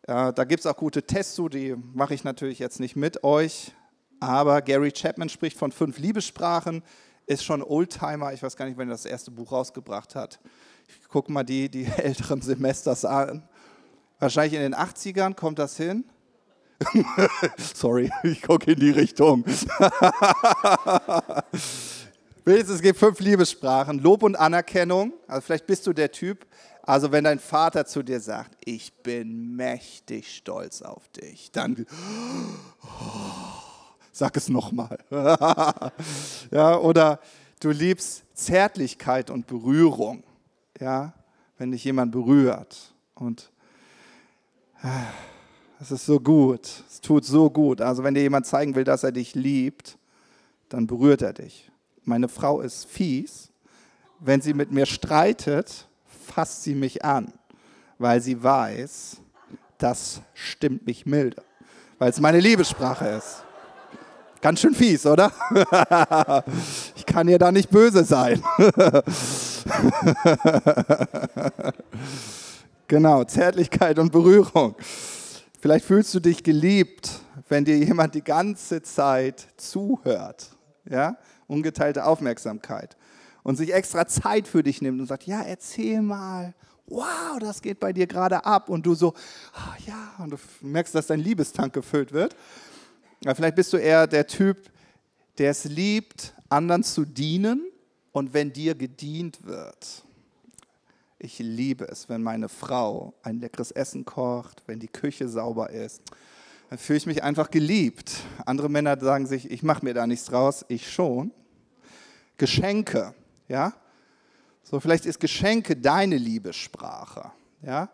Äh, da gibt es auch gute Tests zu, die mache ich natürlich jetzt nicht mit euch. Aber Gary Chapman spricht von fünf Liebessprachen, ist schon Oldtimer. Ich weiß gar nicht, wenn er das erste Buch rausgebracht hat. Ich gucke mal die, die *laughs* älteren Semesters an. Wahrscheinlich in den 80ern kommt das hin. *laughs* Sorry, ich gucke in die Richtung. *laughs* es gibt fünf Liebessprachen. Lob und Anerkennung. Also vielleicht bist du der Typ. Also wenn dein Vater zu dir sagt, ich bin mächtig stolz auf dich, dann *gasps* sag es nochmal. *laughs* ja, oder du liebst Zärtlichkeit und Berührung. Ja, wenn dich jemand berührt und es ist so gut, es tut so gut. Also wenn dir jemand zeigen will, dass er dich liebt, dann berührt er dich. Meine Frau ist fies. Wenn sie mit mir streitet, fasst sie mich an, weil sie weiß, das stimmt mich milde, weil es meine Liebessprache ist. Ganz schön fies, oder? *laughs* Ich kann ihr da nicht böse sein. *laughs* Genau, Zärtlichkeit und Berührung. Vielleicht fühlst du dich geliebt, wenn dir jemand die ganze Zeit zuhört. Ja? Ungeteilte Aufmerksamkeit. Und sich extra Zeit für dich nimmt und sagt, ja, erzähl mal. Wow, das geht bei dir gerade ab. Und du so, oh, ja, und du merkst, dass dein Liebestank gefüllt wird. Ja, vielleicht bist du eher der Typ, der es liebt, anderen zu dienen und wenn dir gedient wird. Ich liebe es, wenn meine Frau ein leckeres Essen kocht, wenn die Küche sauber ist. Dann fühle ich mich einfach geliebt. Andere Männer sagen sich, ich mache mir da nichts draus, ich schon. Geschenke, ja? So, vielleicht ist Geschenke deine Liebessprache, ja?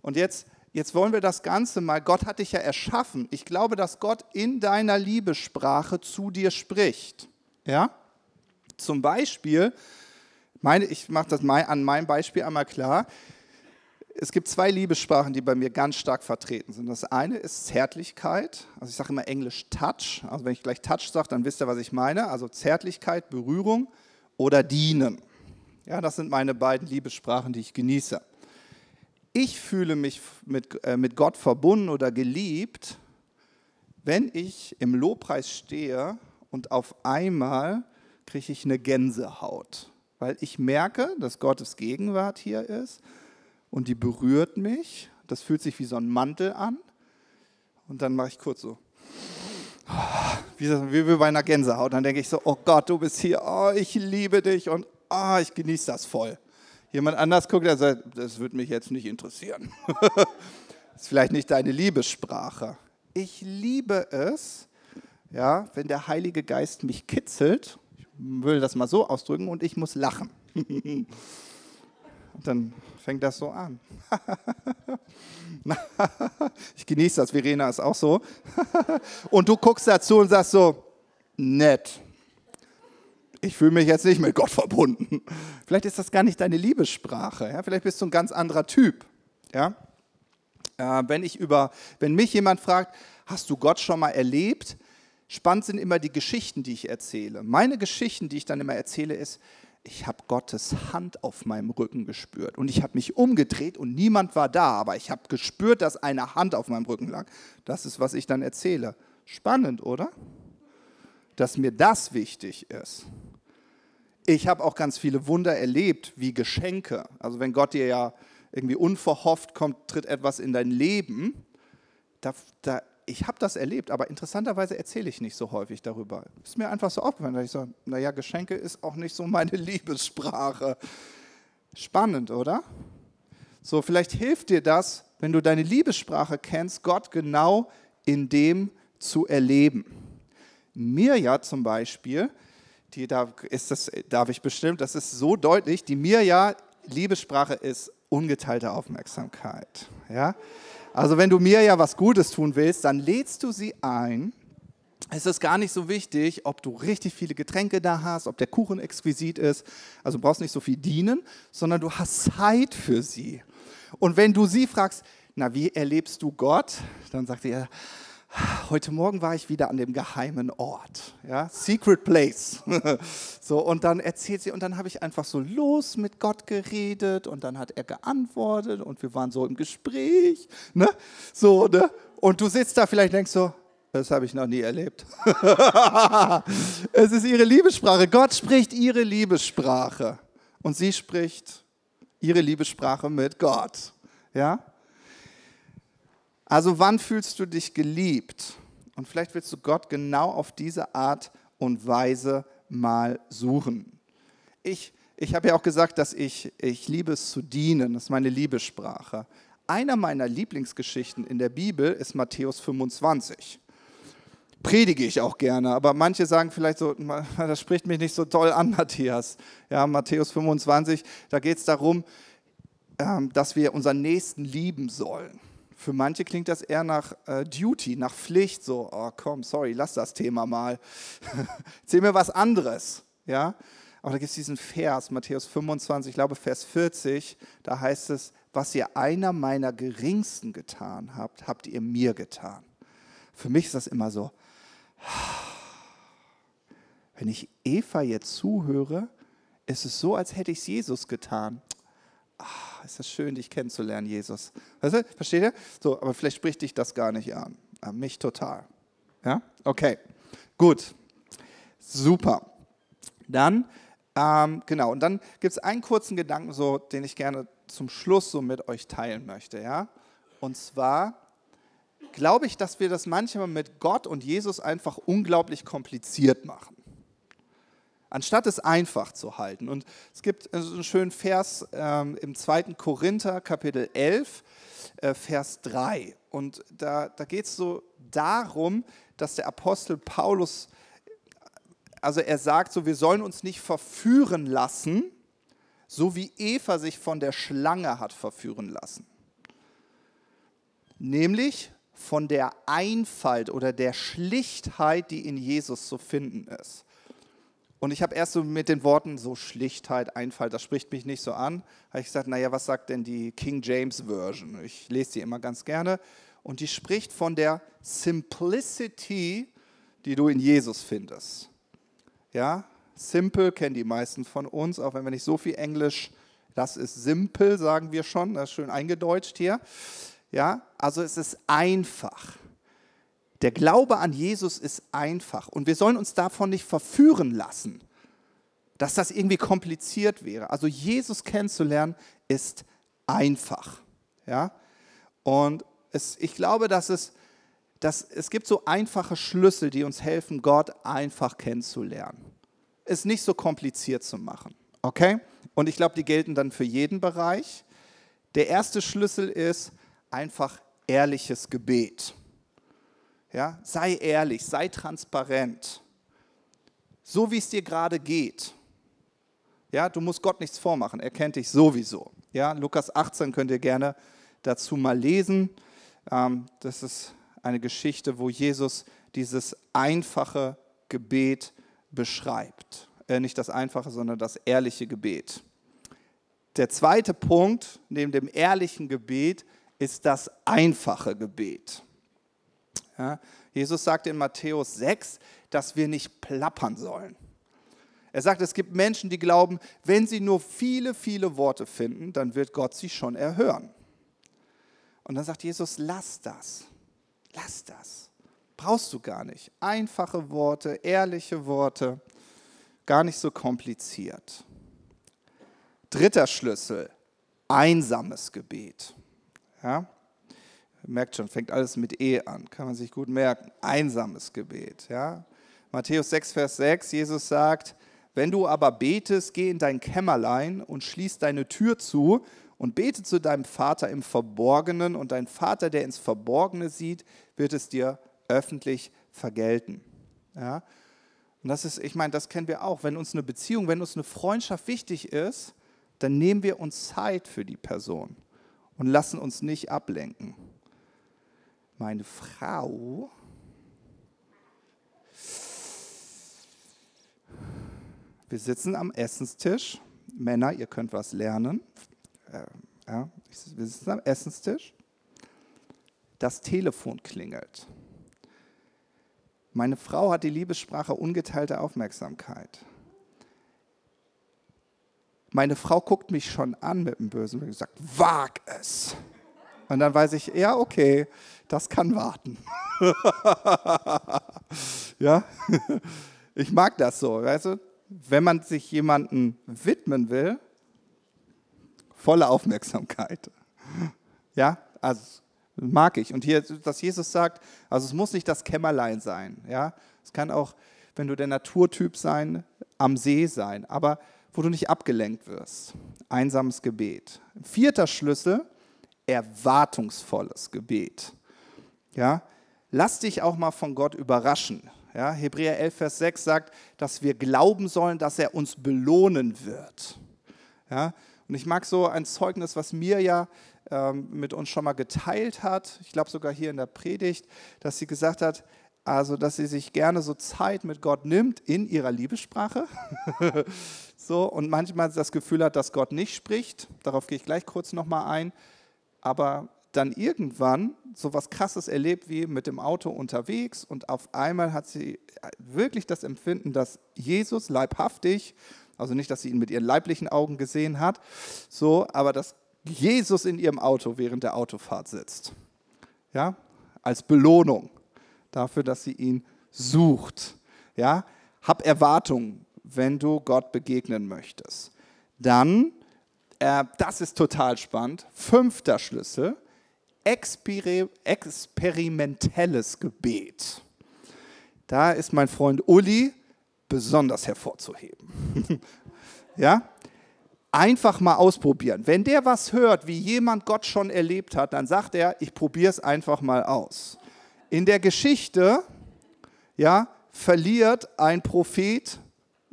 Und jetzt, jetzt wollen wir das Ganze mal, Gott hat dich ja erschaffen. Ich glaube, dass Gott in deiner Liebessprache zu dir spricht, ja? Zum Beispiel, meine, ich mache das an meinem Beispiel einmal klar. Es gibt zwei Liebessprachen, die bei mir ganz stark vertreten sind. Das eine ist Zärtlichkeit. Also ich sage immer Englisch Touch. Also wenn ich gleich Touch sage, dann wisst ihr, was ich meine. Also Zärtlichkeit, Berührung oder Dienen. Ja, das sind meine beiden Liebessprachen, die ich genieße. Ich fühle mich mit, äh, mit Gott verbunden oder geliebt, wenn ich im Lobpreis stehe und auf einmal kriege ich eine Gänsehaut weil ich merke, dass Gottes Gegenwart hier ist und die berührt mich. Das fühlt sich wie so ein Mantel an. Und dann mache ich kurz so, wie, wie bei einer Gänsehaut. Dann denke ich so, oh Gott, du bist hier, oh, ich liebe dich und oh, ich genieße das voll. Jemand anders guckt, der sagt, das würde mich jetzt nicht interessieren. das *laughs* ist vielleicht nicht deine Liebessprache. Ich liebe es, ja, wenn der Heilige Geist mich kitzelt will das mal so ausdrücken und ich muss lachen. *laughs* dann fängt das so an. *laughs* ich genieße das, Verena ist auch so. *laughs* und du guckst dazu und sagst so, nett. Ich fühle mich jetzt nicht mit Gott verbunden. Vielleicht ist das gar nicht deine Liebessprache. Ja? Vielleicht bist du ein ganz anderer Typ. Ja? Äh, wenn, ich über, wenn mich jemand fragt, hast du Gott schon mal erlebt? Spannend sind immer die Geschichten, die ich erzähle. Meine Geschichten, die ich dann immer erzähle, ist, ich habe Gottes Hand auf meinem Rücken gespürt und ich habe mich umgedreht und niemand war da, aber ich habe gespürt, dass eine Hand auf meinem Rücken lag. Das ist, was ich dann erzähle. Spannend, oder? Dass mir das wichtig ist. Ich habe auch ganz viele Wunder erlebt, wie Geschenke. Also wenn Gott dir ja irgendwie unverhofft kommt, tritt etwas in dein Leben, da, da ich habe das erlebt, aber interessanterweise erzähle ich nicht so häufig darüber. Ist mir einfach so aufgefallen, dass ich so, naja, Geschenke ist auch nicht so meine *laughs* Liebessprache. Spannend, oder? So, vielleicht hilft dir das, wenn du deine Liebessprache kennst, Gott genau in dem zu erleben. Mirja zum Beispiel, die da ist das, darf ich bestimmt, das ist so deutlich, die Mirja Liebessprache ist ungeteilte Aufmerksamkeit. Ja? Also wenn du mir ja was Gutes tun willst, dann lädst du sie ein. Es ist gar nicht so wichtig, ob du richtig viele Getränke da hast, ob der Kuchen exquisit ist. Also du brauchst nicht so viel dienen, sondern du hast Zeit für sie. Und wenn du sie fragst, na, wie erlebst du Gott? Dann sagt er, heute Morgen war ich wieder an dem geheimen Ort, ja, Secret Place. *laughs* so und dann erzählt sie und dann habe ich einfach so los mit Gott geredet und dann hat er geantwortet und wir waren so im Gespräch, ne? So, ne? Und du sitzt da vielleicht denkst so, das habe ich noch nie erlebt. *laughs* es ist ihre Liebessprache. Gott spricht ihre Liebessprache und sie spricht ihre Liebessprache mit Gott, ja? Also wann fühlst du dich geliebt? Und vielleicht willst du Gott genau auf diese Art und Weise mal suchen. Ich, ich habe ja auch gesagt, dass ich, ich liebe es zu dienen, das ist meine Liebessprache. Einer meiner Lieblingsgeschichten in der Bibel ist Matthäus 25. Predige ich auch gerne, aber manche sagen vielleicht so, das spricht mich nicht so toll an, *laughs* Matthias. Ja, Matthäus 25, da geht es darum, ähm, dass wir unseren Nächsten lieben sollen. Für manche klingt das eher nach äh, Duty, nach Pflicht, so, oh komm, sorry, lass das Thema mal. *laughs* Erzähl mir was anderes. Ja? Aber da gibt es diesen Vers, Matthäus 25, ich glaube Vers 40, da heißt es, was ihr einer meiner Geringsten getan habt, habt ihr mir getan. Für mich ist das immer so, *sighs* wenn ich Eva jetzt zuhöre, ist es so, als hätte ich es Jesus getan ah, ist das schön, dich kennenzulernen, Jesus. Weißt du, versteht ihr? So, aber vielleicht spricht dich das gar nicht an. an mich total. Ja? Okay, gut. Super. Dann, ähm, genau, und dann gibt es einen kurzen Gedanken, so, den ich gerne zum Schluss so mit euch teilen möchte. Ja? Und zwar glaube ich, dass wir das manchmal mit Gott und Jesus einfach unglaublich kompliziert machen anstatt es einfach zu halten. Und es gibt einen schönen Vers ähm, im 2. Korinther, Kapitel 11, äh, Vers 3. Und da, da geht es so darum, dass der Apostel Paulus, also er sagt so, wir sollen uns nicht verführen lassen, so wie Eva sich von der Schlange hat verführen lassen. Nämlich von der Einfalt oder der Schlichtheit, die in Jesus zu finden ist. Und ich habe erst so mit den Worten so Schlichtheit, Einfalt, das spricht mich nicht so an. Habe ich gesagt, naja, was sagt denn die King James Version? Ich lese die immer ganz gerne. Und die spricht von der Simplicity, die du in Jesus findest. Ja, simple kennen die meisten von uns, auch wenn wir nicht so viel Englisch, das ist simpel, sagen wir schon, das ist schön eingedeutscht hier. Ja, also es ist einfach. Der Glaube an Jesus ist einfach und wir sollen uns davon nicht verführen lassen, dass das irgendwie kompliziert wäre. Also Jesus kennenzulernen ist einfach. Ja? Und es, ich glaube, dass es, dass es gibt so einfache Schlüssel, die uns helfen, Gott einfach kennenzulernen. Es nicht so kompliziert zu machen. Okay? Und ich glaube, die gelten dann für jeden Bereich. Der erste Schlüssel ist einfach ehrliches Gebet. Ja, sei ehrlich, sei transparent. So wie es dir gerade geht. Ja, du musst Gott nichts vormachen, er kennt dich sowieso. Ja, Lukas 18 könnt ihr gerne dazu mal lesen. Ähm, das ist eine Geschichte, wo Jesus dieses einfache Gebet beschreibt. Äh, nicht das einfache, sondern das ehrliche Gebet. Der zweite Punkt neben dem ehrlichen Gebet ist das einfache Gebet. Ja, Jesus sagt in Matthäus 6, dass wir nicht plappern sollen. Er sagt, es gibt Menschen, die glauben, wenn sie nur viele, viele Worte finden, dann wird Gott sie schon erhören. Und dann sagt Jesus, lass das, lass das. Brauchst du gar nicht. Einfache Worte, ehrliche Worte, gar nicht so kompliziert. Dritter Schlüssel, einsames Gebet. Ja? Merkt schon, fängt alles mit E an, kann man sich gut merken. Einsames Gebet. Ja? Matthäus 6, Vers 6, Jesus sagt, wenn du aber betest, geh in dein Kämmerlein und schließ deine Tür zu und bete zu deinem Vater im Verborgenen und dein Vater, der ins Verborgene sieht, wird es dir öffentlich vergelten. Ja? Und das ist, ich meine, das kennen wir auch. Wenn uns eine Beziehung, wenn uns eine Freundschaft wichtig ist, dann nehmen wir uns Zeit für die Person und lassen uns nicht ablenken. Meine Frau Wir sitzen am Essenstisch. Männer, ihr könnt was lernen. Äh, ja, wir sitzen am Essenstisch. Das Telefon klingelt. Meine Frau hat die Liebessprache ungeteilte Aufmerksamkeit. Meine Frau guckt mich schon an mit einem bösen Blick und sagt, wag es. Und dann weiß ich, ja, okay, das kann warten. *laughs* ja, ich mag das so, weißt du? wenn man sich jemandem widmen will, volle Aufmerksamkeit. Ja, also mag ich. Und hier, dass Jesus sagt, also es muss nicht das Kämmerlein sein. Ja, es kann auch, wenn du der Naturtyp sein, am See sein, aber wo du nicht abgelenkt wirst. Einsames Gebet. Vierter Schlüssel, erwartungsvolles Gebet. Ja, lass dich auch mal von Gott überraschen. Ja, Hebräer 11, Vers 6 sagt, dass wir glauben sollen, dass er uns belohnen wird. Ja, und ich mag so ein Zeugnis, was mir ja ähm, mit uns schon mal geteilt hat, ich glaube sogar hier in der Predigt, dass sie gesagt hat, also dass sie sich gerne so Zeit mit Gott nimmt in ihrer Liebessprache. *laughs* so, und manchmal das Gefühl hat, dass Gott nicht spricht. Darauf gehe ich gleich kurz nochmal ein. Aber dann irgendwann so was Krasses erlebt wie mit dem Auto unterwegs und auf einmal hat sie wirklich das Empfinden, dass Jesus leibhaftig, also nicht, dass sie ihn mit ihren leiblichen Augen gesehen hat, so, aber dass Jesus in ihrem Auto während der Autofahrt sitzt. Ja, als Belohnung dafür, dass sie ihn sucht. Ja, hab Erwartungen, wenn du Gott begegnen möchtest. Dann, äh, das ist total spannend, fünfter Schlüssel, experimentelles Gebet. Da ist mein Freund Uli besonders hervorzuheben. *laughs* ja? Einfach mal ausprobieren. Wenn der was hört, wie jemand Gott schon erlebt hat, dann sagt er, ich probiere es einfach mal aus. In der Geschichte ja, verliert ein Prophet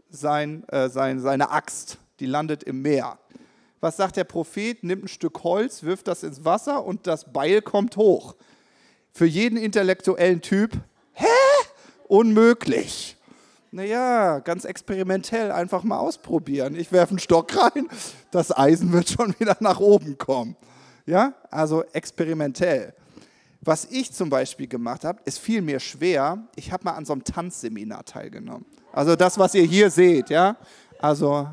sein, äh, sein, seine Axt, die landet im Meer. Was sagt der Prophet? Nimmt ein Stück Holz, wirft das ins Wasser und das Beil kommt hoch. Für jeden intellektuellen Typ, hä? Unmöglich. Naja, ganz experimentell einfach mal ausprobieren. Ich werfe einen Stock rein, das Eisen wird schon wieder nach oben kommen. Ja, also experimentell. Was ich zum Beispiel gemacht habe, ist viel mir schwer. Ich habe mal an so einem Tanzseminar teilgenommen. Also das, was ihr hier seht, ja. Also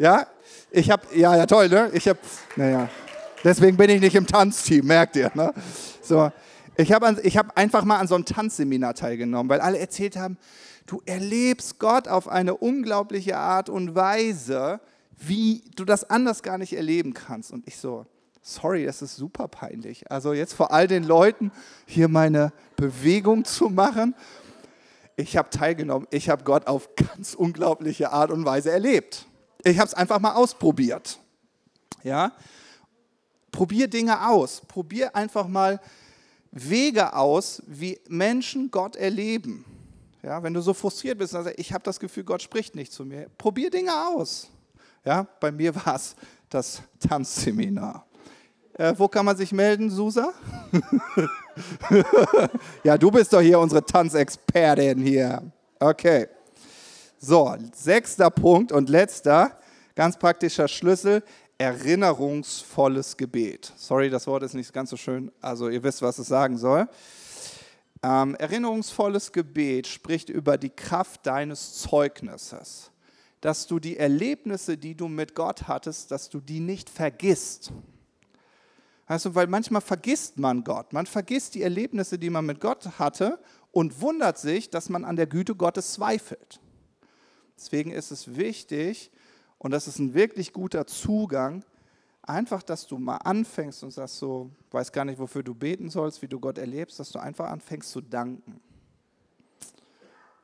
Ja, ich habe, ja, ja, toll, ne? Ich habe, naja, deswegen bin ich nicht im Tanzteam, merkt ihr, ne? So, ich habe hab einfach mal an so einem Tanzseminar teilgenommen, weil alle erzählt haben, du erlebst Gott auf eine unglaubliche Art und Weise, wie du das anders gar nicht erleben kannst. Und ich so, sorry, das ist super peinlich. Also jetzt vor all den Leuten hier meine Bewegung zu machen. Ich habe teilgenommen, ich habe Gott auf ganz unglaubliche Art und Weise erlebt. Ich habe es einfach mal ausprobiert. Ja? Probier Dinge aus. Probier einfach mal Wege aus, wie Menschen Gott erleben. Ja, wenn du so frustriert bist, also ich habe das Gefühl, Gott spricht nicht zu mir. Probier Dinge aus. Ja, bei mir war es das Tanzseminar. Äh, wo kann man sich melden, Susa? *laughs* ja, du bist doch hier unsere Tanzexpertin hier. Okay. So, sechster Punkt und letzter, ganz praktischer Schlüssel, erinnerungsvolles Gebet. Sorry, das Wort ist nicht ganz so schön, also ihr wisst, was es sagen soll. Ähm, erinnerungsvolles Gebet spricht über die Kraft deines Zeugnisses, dass du die Erlebnisse, die du mit Gott hattest, dass du die nicht vergisst. Also, weil manchmal vergisst man Gott, man vergisst die Erlebnisse, die man mit Gott hatte und wundert sich, dass man an der Güte Gottes zweifelt. Deswegen ist es wichtig, und das ist ein wirklich guter Zugang, einfach, dass du mal anfängst und sagst so, weiß gar nicht, wofür du beten sollst, wie du Gott erlebst, dass du einfach anfängst zu danken.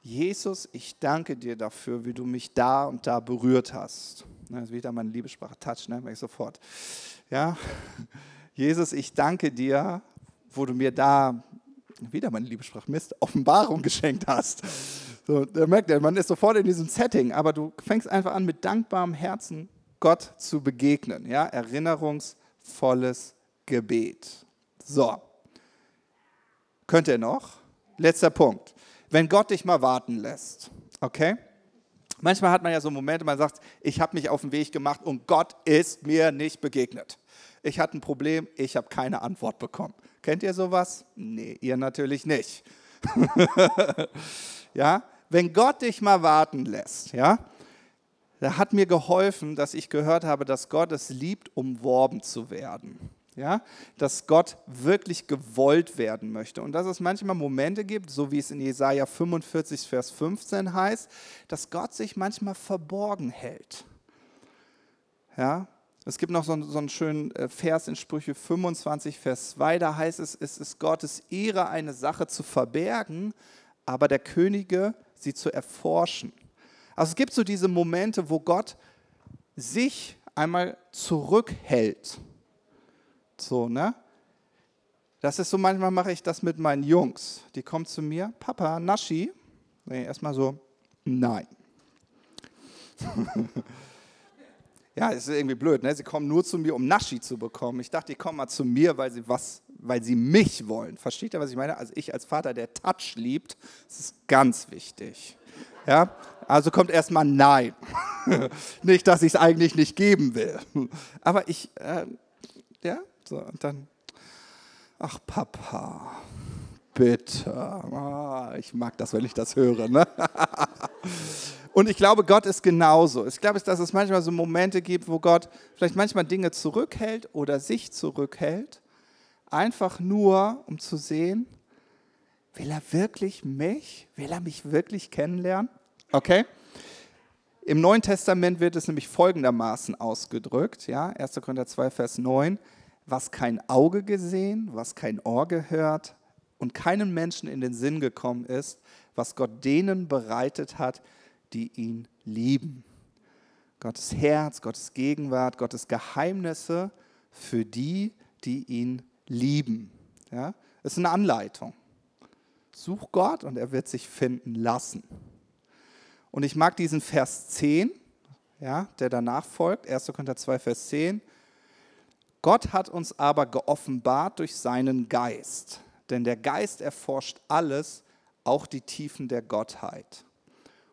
Jesus, ich danke dir dafür, wie du mich da und da berührt hast. Das ist wieder meine Liebessprache, Touch, ne? Merke ich sofort. Ja, *laughs* Jesus, ich danke dir, wo du mir da, wieder meine Liebessprache, Mist, Offenbarung *laughs* geschenkt hast. So, da merkt er, man ist sofort in diesem Setting, aber du fängst einfach an, mit dankbarem Herzen Gott zu begegnen. Ja, erinnerungsvolles Gebet. So, könnt ihr noch? Letzter Punkt. Wenn Gott dich mal warten lässt, okay? Manchmal hat man ja so Momente, man sagt, ich habe mich auf den Weg gemacht und Gott ist mir nicht begegnet. Ich hatte ein Problem, ich habe keine Antwort bekommen. Kennt ihr sowas? Nee, ihr natürlich nicht. *laughs* ja, wenn Gott dich mal warten lässt, ja, da hat mir geholfen, dass ich gehört habe, dass Gott es liebt, umworben zu werden ja, dass Gott wirklich gewollt werden möchte. Und dass es manchmal Momente gibt, so wie es in Jesaja 45, Vers 15 heißt, dass Gott sich manchmal verborgen hält. Ja, es gibt noch so einen, so einen schönen äh, Vers in Sprüche 25, Vers 2, da heißt es, es ist Gottes Ehre, eine Sache zu verbergen, aber der Könige sie zu erforschen. Also es gibt so diese Momente, wo Gott sich einmal zurückhält so, ne? Das ist so, manchmal mache ich das mit meinen Jungs. Die kommen zu mir, Papa, Naschi. Nee, erstmal so, nein. *laughs* ja, ist irgendwie blöd, ne? Sie kommen nur zu mir, um Naschi zu bekommen. Ich dachte, die kommen mal zu mir, weil sie was, weil sie mich wollen. Versteht ihr, was ich meine? Also ich als Vater, der Touch liebt, das ist ganz wichtig. Ja, also kommt erstmal Nein. *laughs* nicht, dass ich es eigentlich nicht geben will. Aber ich, äh, ja, so, und dann, ach Papa, bitte. Ah, ich mag das, wenn ich das höre. Ne? *laughs* Und ich glaube, Gott ist genauso. Ich glaube, dass es manchmal so Momente gibt, wo Gott vielleicht manchmal Dinge zurückhält oder sich zurückhält, einfach nur, um zu sehen, will er wirklich mich? Will er mich wirklich kennenlernen? Okay? Im Neuen Testament wird es nämlich folgendermaßen ausgedrückt, ja, 1. Korinther 2, Vers 9 was kein Auge gesehen, was kein Ohr gehört und keinem Menschen in den Sinn gekommen ist, was Gott denen bereitet hat, die ihn lieben. Gottes Herz, Gottes Gegenwart, Gottes Geheimnisse für die, die ihn lieben. Ja? Das ist eine Anleitung. Such Gott und er wird sich finden lassen. Und ich mag diesen Vers 10, ja, der danach folgt, 1. Korinther 2, Vers 10. Gott hat uns aber geoffenbart durch seinen Geist, denn der Geist erforscht alles, auch die Tiefen der Gottheit.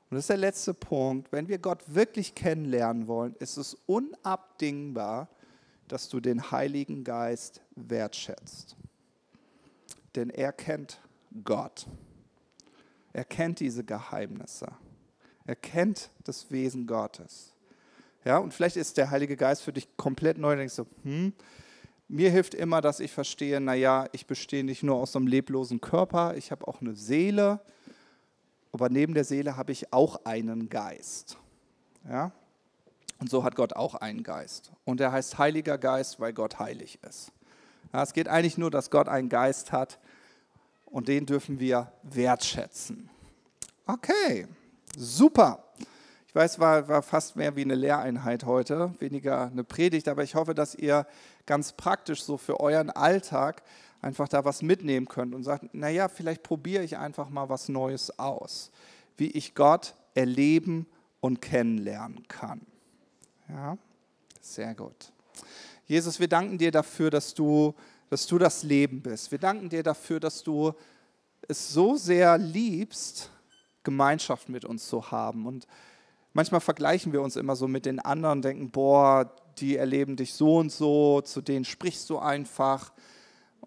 Und das ist der letzte Punkt. Wenn wir Gott wirklich kennenlernen wollen, ist es unabdingbar, dass du den Heiligen Geist wertschätzt. Denn er kennt Gott. Er kennt diese Geheimnisse. Er kennt das Wesen Gottes. Ja, und vielleicht ist der Heilige Geist für dich komplett neu. Du denkst so, hm, mir hilft immer, dass ich verstehe, naja, ich bestehe nicht nur aus einem leblosen Körper, ich habe auch eine Seele, aber neben der Seele habe ich auch einen Geist. Ja? Und so hat Gott auch einen Geist. Und er heißt Heiliger Geist, weil Gott heilig ist. Ja, es geht eigentlich nur, dass Gott einen Geist hat und den dürfen wir wertschätzen. Okay, super. Ich weiß, war, war fast mehr wie eine Lehreinheit heute, weniger eine Predigt, aber ich hoffe, dass ihr ganz praktisch so für euren Alltag einfach da was mitnehmen könnt und sagt, naja, vielleicht probiere ich einfach mal was Neues aus, wie ich Gott erleben und kennenlernen kann. Ja, sehr gut. Jesus, wir danken dir dafür, dass du, dass du das Leben bist. Wir danken dir dafür, dass du es so sehr liebst, Gemeinschaft mit uns zu haben und manchmal vergleichen wir uns immer so mit den anderen, denken, boah, die erleben dich so und so, zu denen sprichst du einfach.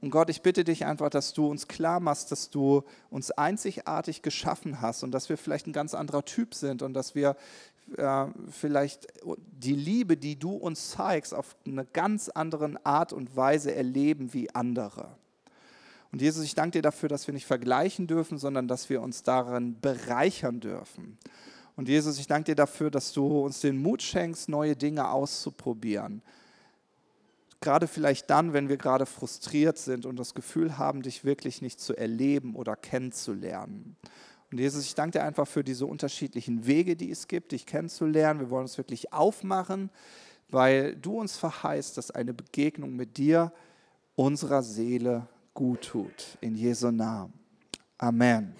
Und Gott, ich bitte dich einfach, dass du uns klar machst, dass du uns einzigartig geschaffen hast und dass wir vielleicht ein ganz anderer Typ sind und dass wir äh, vielleicht die Liebe, die du uns zeigst, auf eine ganz andere Art und Weise erleben wie andere. Und Jesus, ich danke dir dafür, dass wir nicht vergleichen dürfen, sondern dass wir uns darin bereichern dürfen. Und Jesus, ich danke dir dafür, dass du uns den Mut schenkst, neue Dinge auszuprobieren. Gerade vielleicht dann, wenn wir gerade frustriert sind und das Gefühl haben, dich wirklich nicht zu erleben oder kennenzulernen. Und Jesus, ich danke dir einfach für diese unterschiedlichen Wege, die es gibt, dich kennenzulernen. Wir wollen uns wirklich aufmachen, weil du uns verheißt, dass eine Begegnung mit dir unserer Seele gut tut. In Jesu Namen. Amen.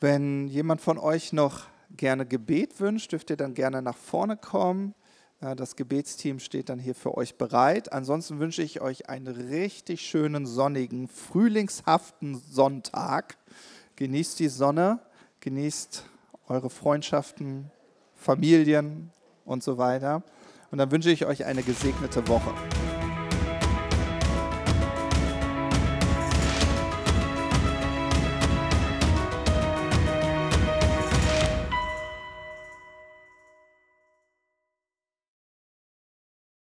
Wenn jemand von euch noch gerne Gebet wünscht, dürft ihr dann gerne nach vorne kommen. Das Gebetsteam steht dann hier für euch bereit. Ansonsten wünsche ich euch einen richtig schönen, sonnigen, frühlingshaften Sonntag. Genießt die Sonne, genießt eure Freundschaften, Familien und so weiter. Und dann wünsche ich euch eine gesegnete Woche.